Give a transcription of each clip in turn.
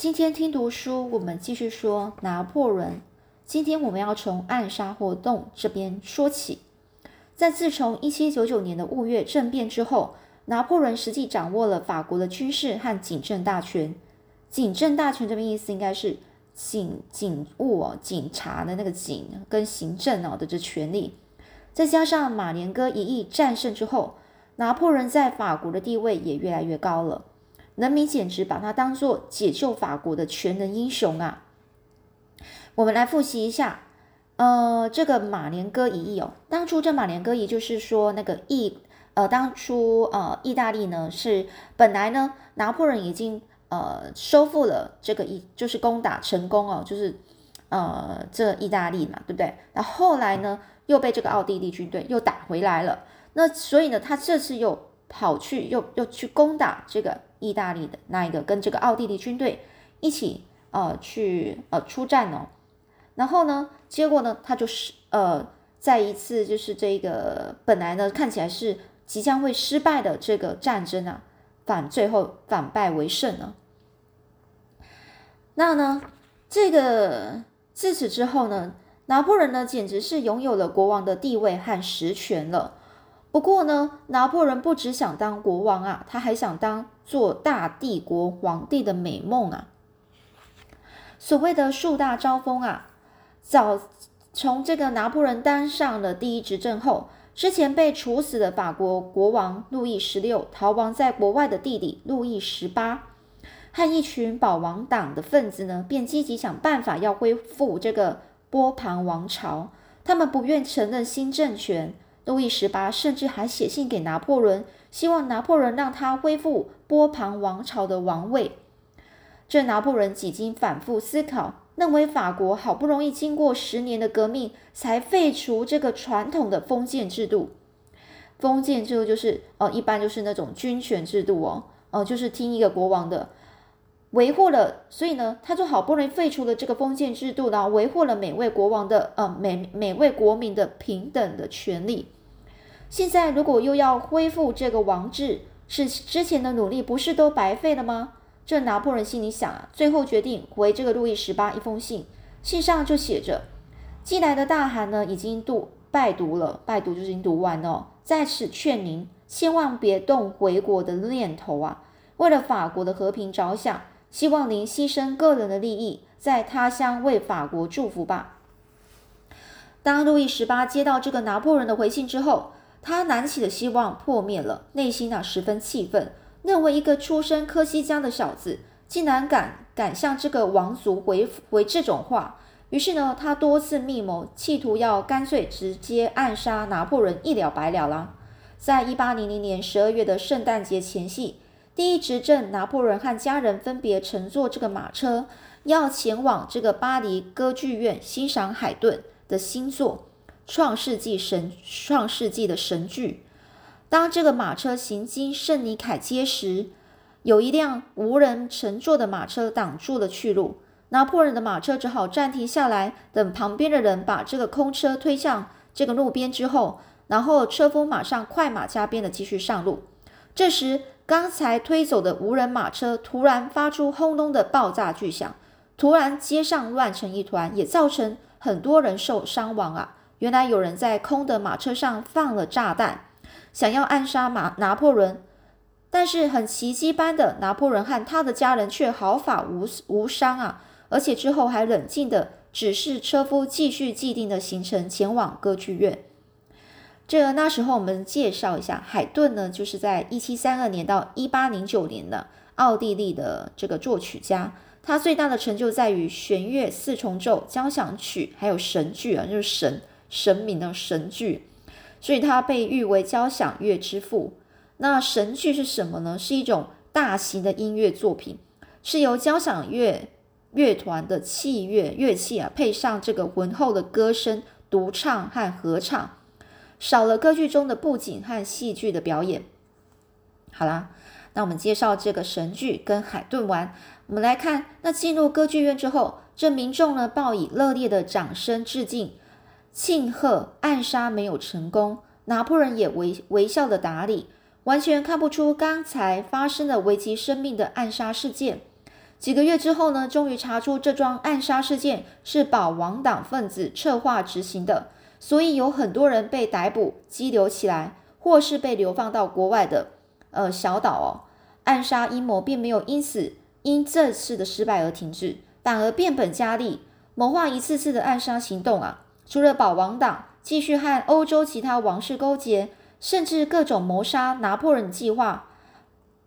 今天听读书，我们继续说拿破仑。今天我们要从暗杀活动这边说起。在自从一七九九年的五月政变之后，拿破仑实际掌握了法国的军事和警政大权。警政大权这边意思应该是警警务哦，警察的那个警跟行政哦的这权利。再加上马连哥一役战胜之后，拿破仑在法国的地位也越来越高了。人民简直把他当做解救法国的全能英雄啊！我们来复习一下，呃，这个马连哥一役哦，当初这马连哥一役就是说那个意，呃，当初呃，意大利呢是本来呢，拿破仑已经呃收复了这个意，就是攻打成功哦，就是呃这意大利嘛，对不对？那后来呢又被这个奥地利军队又打回来了，那所以呢他这次又跑去又又去攻打这个。意大利的那一个跟这个奥地利军队一起呃去呃出战哦，然后呢，结果呢，他就是呃在一次就是这个本来呢看起来是即将会失败的这个战争啊，反最后反败为胜了。那呢，这个自此之后呢，拿破仑呢简直是拥有了国王的地位和实权了。不过呢，拿破仑不只想当国王啊，他还想当做大帝国皇帝的美梦啊。所谓的树大招风啊，早从这个拿破仑当上了第一执政后，之前被处死的法国国王路易十六逃亡在国外的弟弟路易十八，和一群保王党的分子呢，便积极想办法要恢复这个波旁王朝，他们不愿承认新政权。路易十八甚至还写信给拿破仑，希望拿破仑让他恢复波旁王朝的王位。这拿破仑几经反复思考，认为法国好不容易经过十年的革命，才废除这个传统的封建制度。封建制度就是呃，一般就是那种军权制度哦，呃，就是听一个国王的。维护了，所以呢，他就好不容易废除了这个封建制度，然后维护了每位国王的呃每每位国民的平等的权利。现在如果又要恢复这个王制，是之前的努力不是都白费了吗？这拿破仑心里想啊，最后决定回这个路易十八一封信，信上就写着：寄来的大函呢，已经读拜读了，拜读就是已经读完了，在此劝您千万别动回国的念头啊！为了法国的和平着想，希望您牺牲个人的利益，在他乡为法国祝福吧。当路易十八接到这个拿破仑的回信之后，他燃起的希望破灭了，内心啊十分气愤，认为一个出身科西嘉的小子竟然敢敢向这个王族回回这种话。于是呢，他多次密谋，企图要干脆直接暗杀拿破仑，一了百了啦。在一八零零年十二月的圣诞节前夕，第一执政拿破仑和家人分别乘坐这个马车，要前往这个巴黎歌剧院欣赏海顿的新作。创世纪神，创世纪的神剧。当这个马车行经圣尼凯街时，有一辆无人乘坐的马车挡住了去路。拿破仑的马车只好暂停下来，等旁边的人把这个空车推向这个路边之后，然后车夫马上快马加鞭的继续上路。这时，刚才推走的无人马车突然发出轰隆的爆炸巨响，突然街上乱成一团，也造成很多人受伤亡啊！原来有人在空的马车上放了炸弹，想要暗杀马拿破仑，但是很奇迹般的，拿破仑和他的家人却毫发无无伤啊！而且之后还冷静的指示车夫继续既定的行程前往歌剧院。这那时候我们介绍一下，海顿呢，就是在一七三二年到一八零九年的奥地利的这个作曲家，他最大的成就在于弦乐四重奏、交响曲，还有神剧啊，就是神。神明的神剧，所以他被誉为交响乐之父。那神剧是什么呢？是一种大型的音乐作品，是由交响乐乐团的器乐乐器啊，配上这个浑厚的歌声、独唱和合唱，少了歌剧中的布景和戏剧的表演。好啦，那我们介绍这个神剧跟海顿完，我们来看，那进入歌剧院之后，这民众呢报以热烈的掌声致敬。庆贺暗杀没有成功，拿破仑也微微笑的打理，完全看不出刚才发生的危及生命的暗杀事件。几个月之后呢，终于查出这桩暗杀事件是保王党分子策划执行的，所以有很多人被逮捕、拘留起来，或是被流放到国外的呃小岛哦。暗杀阴谋并没有因此因这次的失败而停止，反而变本加厉，谋划一次次的暗杀行动啊！除了保王党继续和欧洲其他王室勾结，甚至各种谋杀拿破仑计划。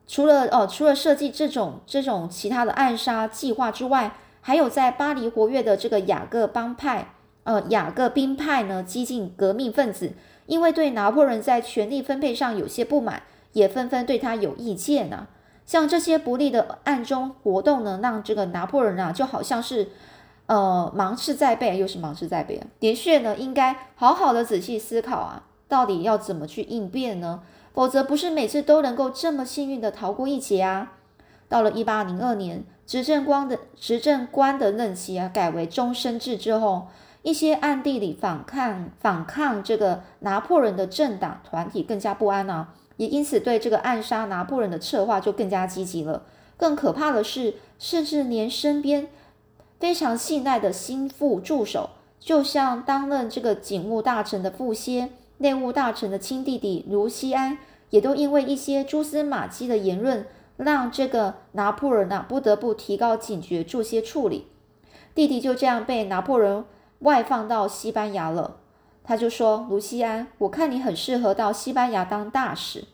除了哦，除了设计这种这种其他的暗杀计划之外，还有在巴黎活跃的这个雅各帮派，呃，雅各宾派呢，激进革命分子，因为对拿破仑在权力分配上有些不满，也纷纷对他有意见呢。像这些不利的暗中活动呢，让这个拿破仑啊，就好像是呃芒刺在背，又是芒刺在背啊。的确呢，应该好好的仔细思考啊，到底要怎么去应变呢？否则不是每次都能够这么幸运的逃过一劫啊！到了一八零二年，执政官的执政官的任期啊改为终身制之后，一些暗地里反抗反抗这个拿破仑的政党团体更加不安啊，也因此对这个暗杀拿破仑的策划就更加积极了。更可怕的是，甚至连身边非常信赖的心腹助手，就像担任这个警务大臣的傅歇。内务大臣的亲弟弟卢西安也都因为一些蛛丝马迹的言论，让这个拿破仑啊不得不提高警觉，做些处理。弟弟就这样被拿破仑外放到西班牙了。他就说：“卢西安，我看你很适合到西班牙当大使。”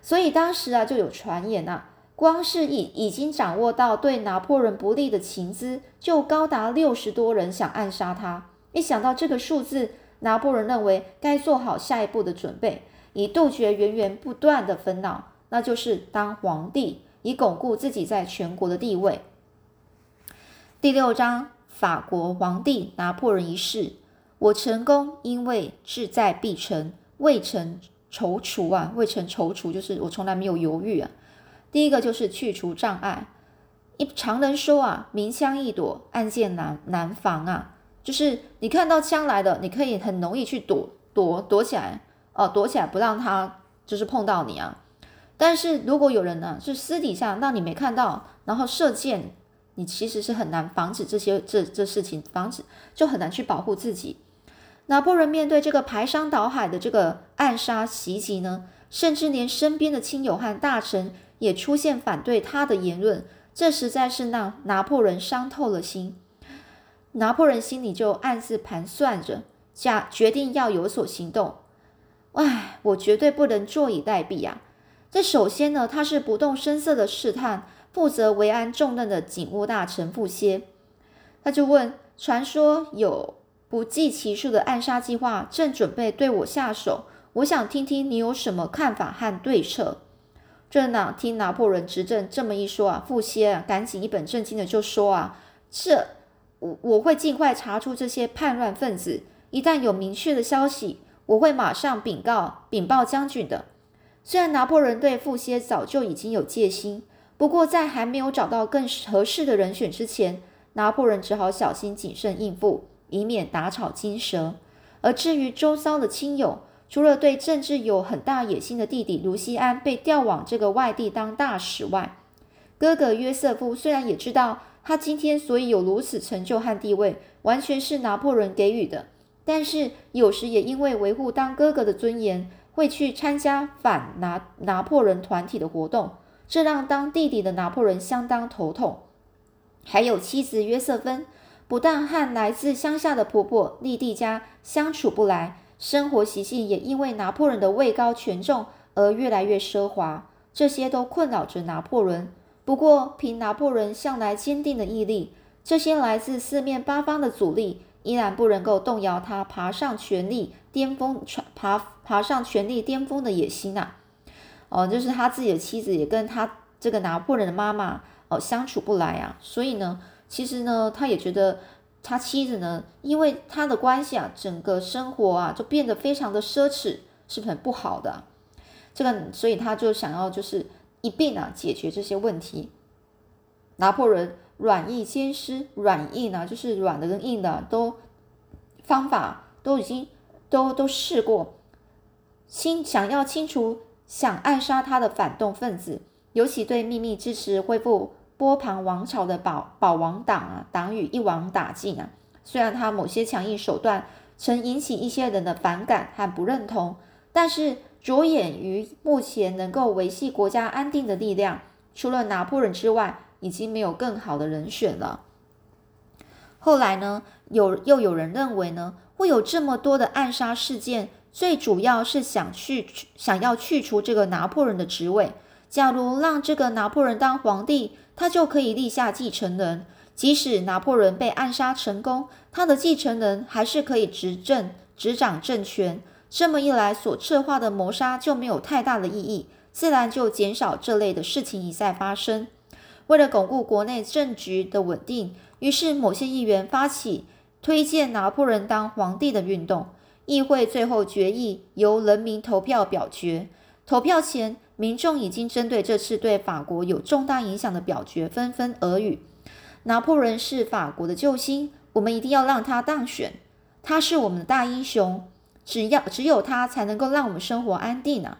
所以当时啊就有传言啊，光是已已经掌握到对拿破仑不利的情资，就高达六十多人想暗杀他。一想到这个数字，拿破仑认为该做好下一步的准备，以杜绝源源不断的烦恼，那就是当皇帝，以巩固自己在全国的地位。第六章，法国皇帝拿破仑一世，我成功，因为志在必成，未曾踌躇啊，未曾踌躇，就是我从来没有犹豫啊。第一个就是去除障碍，一常人说啊，明枪易躲，暗箭难难防啊。就是你看到枪来的，你可以很容易去躲躲躲起来哦，躲起来不让他就是碰到你啊。但是如果有人呢是私底下让你没看到，然后射箭，你其实是很难防止这些这这事情，防止就很难去保护自己。拿破仑面对这个排山倒海的这个暗杀袭击呢，甚至连身边的亲友和大臣也出现反对他的言论，这实在是让拿破仑伤透了心。拿破仑心里就暗自盘算着，假决定要有所行动。唉，我绝对不能坐以待毙啊！这首先呢，他是不动声色的试探负责维安重任的警务大臣傅歇，他就问：传说有不计其数的暗杀计划正准备对我下手，我想听听你有什么看法和对策。这哪听拿破仑执政这么一说啊，傅歇啊，赶紧一本正经的就说啊，这。我我会尽快查出这些叛乱分子，一旦有明确的消息，我会马上禀告禀报将军的。虽然拿破仑对傅歇早就已经有戒心，不过在还没有找到更合适的人选之前，拿破仑只好小心谨慎应付，以免打草惊蛇。而至于周遭的亲友，除了对政治有很大野心的弟弟卢西安被调往这个外地当大使外，哥哥约瑟夫虽然也知道。他今天所以有如此成就和地位，完全是拿破仑给予的。但是有时也因为维护当哥哥的尊严，会去参加反拿拿破仑团体的活动，这让当弟弟的拿破仑相当头痛。还有妻子约瑟芬，不但和来自乡下的婆婆莉蒂家相处不来，生活习性也因为拿破仑的位高权重而越来越奢华，这些都困扰着拿破仑。不过，凭拿破仑向来坚定的毅力，这些来自四面八方的阻力依然不能够动摇他爬上权力巅峰、爬爬上权力巅峰的野心呐。哦，就是他自己的妻子也跟他这个拿破仑的妈妈哦相处不来啊，所以呢，其实呢，他也觉得他妻子呢，因为他的关系啊，整个生活啊就变得非常的奢侈，是很不好的。这个，所以他就想要就是。一并啊解决这些问题。拿破仑软硬兼施，软硬呢就是软的跟硬的都方法都已经都都试过。清想要清除想暗杀他的反动分子，尤其对秘密支持恢复波旁王朝的保保王党啊，党羽一网打尽啊。虽然他某些强硬手段曾引起一些人的反感和不认同，但是着眼于目前能够维系国家安定的力量，除了拿破仑之外，已经没有更好的人选了。后来呢，有又有人认为呢，会有这么多的暗杀事件，最主要是想去想要去除这个拿破仑的职位。假如让这个拿破仑当皇帝，他就可以立下继承人。即使拿破仑被暗杀成功，他的继承人还是可以执政、执掌政权。这么一来，所策划的谋杀就没有太大的意义，自然就减少这类的事情一再发生。为了巩固国内政局的稳定，于是某些议员发起推荐拿破仑当皇帝的运动。议会最后决议由人民投票表决。投票前。民众已经针对这次对法国有重大影响的表决纷纷耳语。拿破仑是法国的救星，我们一定要让他当选。他是我们的大英雄，只要只有他才能够让我们生活安定啊！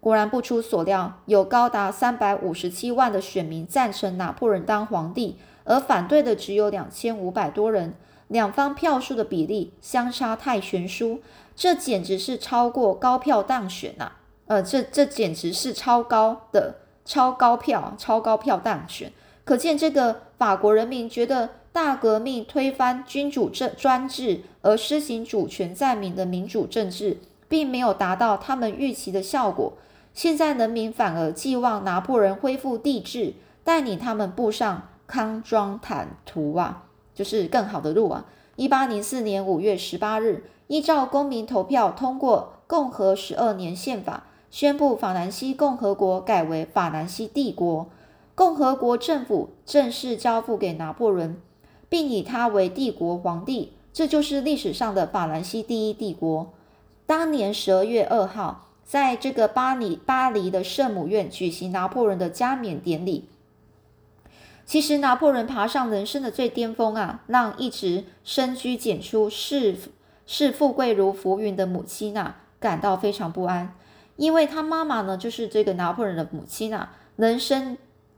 果然不出所料，有高达三百五十七万的选民赞成拿破仑当皇帝，而反对的只有两千五百多人。两方票数的比例相差太悬殊，这简直是超过高票当选呐！呃，这这简直是超高的超高票，超高票当选，可见这个法国人民觉得大革命推翻君主政专制而施行主权在民的民主政治，并没有达到他们预期的效果。现在人民反而寄望拿破仑恢复帝制，带领他们步上康庄坦途啊，就是更好的路啊。一八零四年五月十八日，依照公民投票通过共和十二年宪法。宣布法兰西共和国改为法兰西帝国，共和国政府正式交付给拿破仑，并以他为帝国皇帝。这就是历史上的法兰西第一帝国。当年十二月二号，在这个巴黎巴黎的圣母院举行拿破仑的加冕典礼。其实，拿破仑爬上人生的最巅峰啊，让一直深居简出、视视富贵如浮云的母亲啊，感到非常不安。因为他妈妈呢，就是这个拿破仑的母亲啊，人生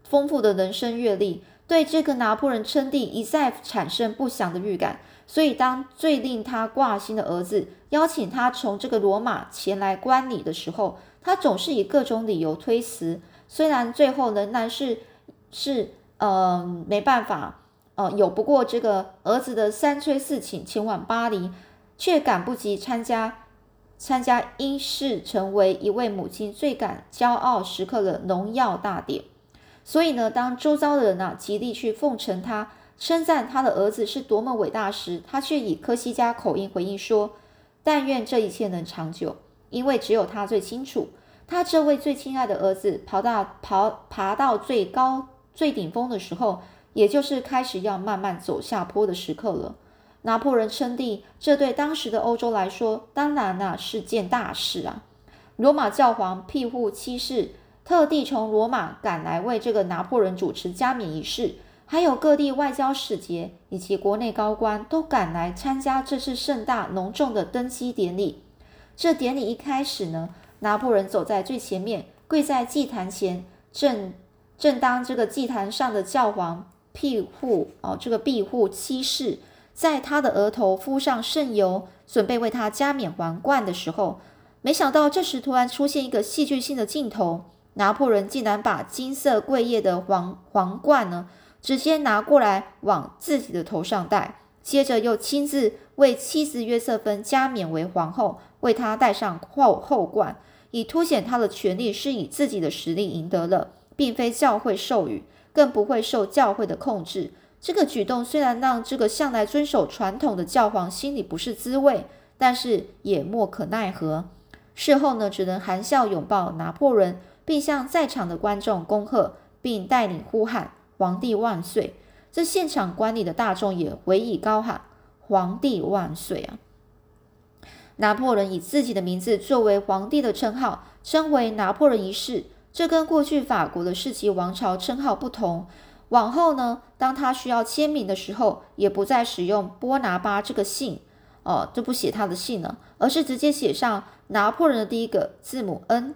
丰富的人生阅历，对这个拿破仑称帝一再产生不祥的预感。所以，当最令他挂心的儿子邀请他从这个罗马前来观礼的时候，他总是以各种理由推辞。虽然最后仍然是是呃没办法，呃有不过这个儿子的三催四请前往巴黎，却赶不及参加。参加因事成为一位母亲最感骄傲时刻的荣耀大典，所以呢，当周遭的人啊极力去奉承他，称赞他的儿子是多么伟大时，他却以科西嘉口音回应说：“但愿这一切能长久，因为只有他最清楚，他这位最亲爱的儿子跑到跑爬到最高最顶峰的时候，也就是开始要慢慢走下坡的时刻了。”拿破仑称帝，这对当时的欧洲来说，当然呐是件大事啊。罗马教皇庇护七世特地从罗马赶来为这个拿破仑主持加冕仪式，还有各地外交使节以及国内高官都赶来参加这次盛大隆重的登基典礼。这典礼一开始呢，拿破仑走在最前面，跪在祭坛前，正正当这个祭坛上的教皇庇护哦，这个庇护七世。在他的额头敷上圣油，准备为他加冕皇冠的时候，没想到这时突然出现一个戏剧性的镜头，拿破仑竟然把金色桂叶的皇皇冠呢，直接拿过来往自己的头上戴，接着又亲自为妻子约瑟芬加冕为皇后，为她戴上后后冠，以凸显他的权力是以自己的实力赢得了，并非教会授予，更不会受教会的控制。这个举动虽然让这个向来遵守传统的教皇心里不是滋味，但是也莫可奈何。事后呢，只能含笑拥抱拿破仑，并向在场的观众恭贺，并带领呼喊“皇帝万岁”。这现场观礼的大众也回以高喊“皇帝万岁”啊！拿破仑以自己的名字作为皇帝的称号，称为拿破仑一世。这跟过去法国的世袭王朝称号不同。往后呢，当他需要签名的时候，也不再使用波拿巴这个姓，哦，就不写他的姓了，而是直接写上拿破仑的第一个字母 N。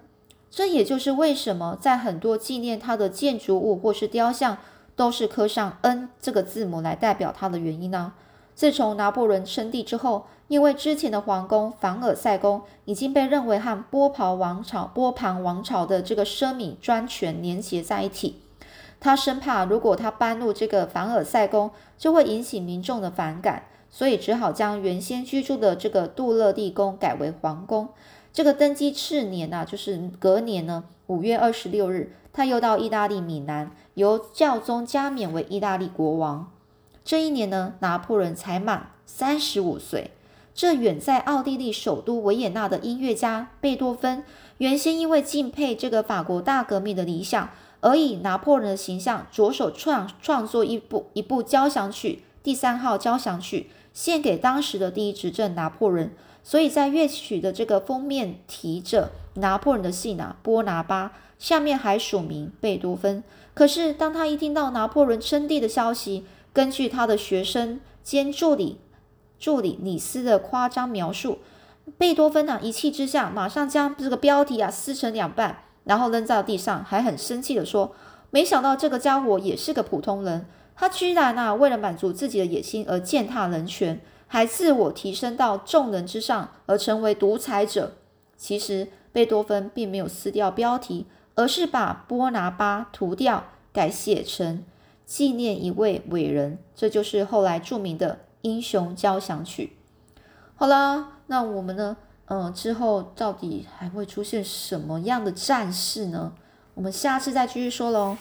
这也就是为什么在很多纪念他的建筑物或是雕像，都是刻上 N 这个字母来代表他的原因呢。自从拿破仑称帝之后，因为之前的皇宫凡尔赛宫已经被认为和波旁王朝、波旁王朝的这个奢靡专权连结在一起，他生怕如果他搬入这个凡尔赛宫，就会引起民众的反感，所以只好将原先居住的这个杜勒地宫改为皇宫。这个登基次年呐，就是隔年呢，五月二十六日，他又到意大利米兰，由教宗加冕为意大利国王。这一年呢，拿破仑才满三十五岁。这远在奥地利首都维也纳的音乐家贝多芬，原先因为敬佩这个法国大革命的理想，而以拿破仑的形象着手创创作一部一部交响曲——第三号交响曲，献给当时的第一执政拿破仑。所以在乐曲的这个封面提着拿破仑的姓啊，波拿巴，下面还署名贝多芬。可是当他一听到拿破仑称帝的消息，根据他的学生兼助理。助理李斯的夸张描述，贝多芬呢一气之下，马上将这个标题啊撕成两半，然后扔在地上，还很生气的说：“没想到这个家伙也是个普通人，他居然啊为了满足自己的野心而践踏人权，还自我提升到众人之上而成为独裁者。”其实贝多芬并没有撕掉标题，而是把波拿巴涂掉，改写成纪念一位伟人，这就是后来著名的。英雄交响曲，好啦，那我们呢？嗯，之后到底还会出现什么样的战事呢？我们下次再继续说喽。